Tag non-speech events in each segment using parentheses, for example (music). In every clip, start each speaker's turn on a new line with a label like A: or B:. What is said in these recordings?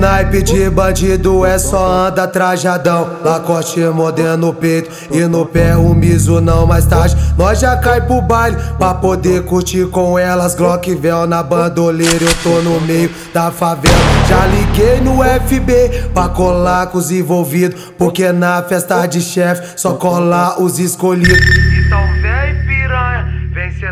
A: naipe de bandido é só anda trajadão. Lacoste modelo no peito e no pé o miso não. Mais tarde nós já cai pro baile pra poder curtir com elas. Glock véu na bandoleira, eu tô no meio da favela. Já liguei no FB pra colar com os envolvidos. Porque na festa de chefe só colar os escolhidos.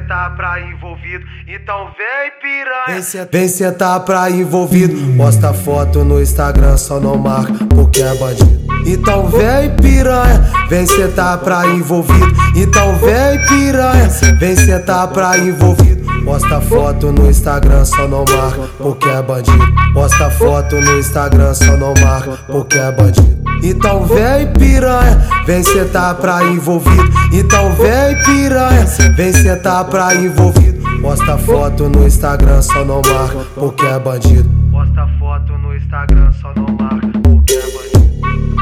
B: Sentar pra envolvido. Então vem piranha.
A: Vem sentar pra envolvido. Posta foto no Instagram, só não marca porque é bandido. Então vem piranha, vem sentar pra envolvido. Então vem piranha, vem sentar pra envolvido. Posta foto no Instagram, só não marca porque é bandido. Posta foto no Instagram, só não marca porque é bandido. Então vem piranha, vem sentar pra envolvido. Então vem piranha, vem sentar pra envolvido. Posta foto no Instagram, só não marca porque é bandido.
B: Posta foto no Instagram, só não marca porque é bandido.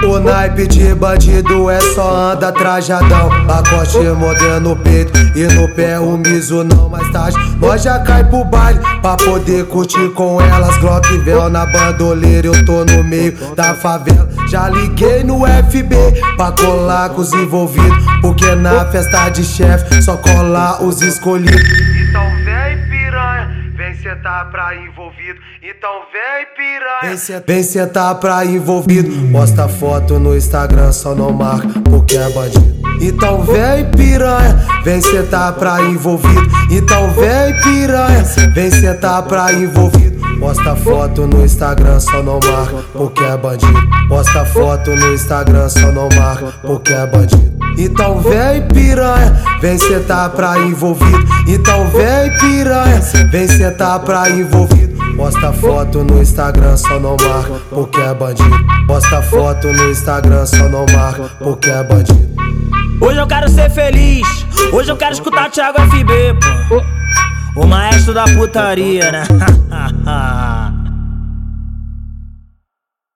A: O naipe de bandido é só anda trajadão. Lacoste modelo no peito e no pé o miso não. Mais tarde nós já cai pro baile pra poder curtir com elas. Glock véu na bandoleira, eu tô no meio da favela. Já liguei no FB pra colar com os envolvidos. Porque na festa de chefe só colar os escolhidos.
B: Sentar pra envolvido. Então vem piranha.
A: Vem, se- vem sentar pra envolvido. Posta foto no Instagram, só não marca porque é bandido. Então vem piranha, vem sentar pra envolvido. Então vem piranha, vem sentar pra envolvido. Posta foto no Instagram, só não marca porque é bandido. Posta foto no Instagram, só não marca porque é bandido. Então vem piranha, vem sentar pra envolvido. Então vem piranha, vem sentar pra envolvido. Posta foto no Instagram, só não marca porque é bandido. Posta foto no Instagram, só não marca porque é bandido.
C: Hoje eu quero ser feliz, hoje eu quero escutar Thiago FB, pô. O maestro da putaria, né? (laughs)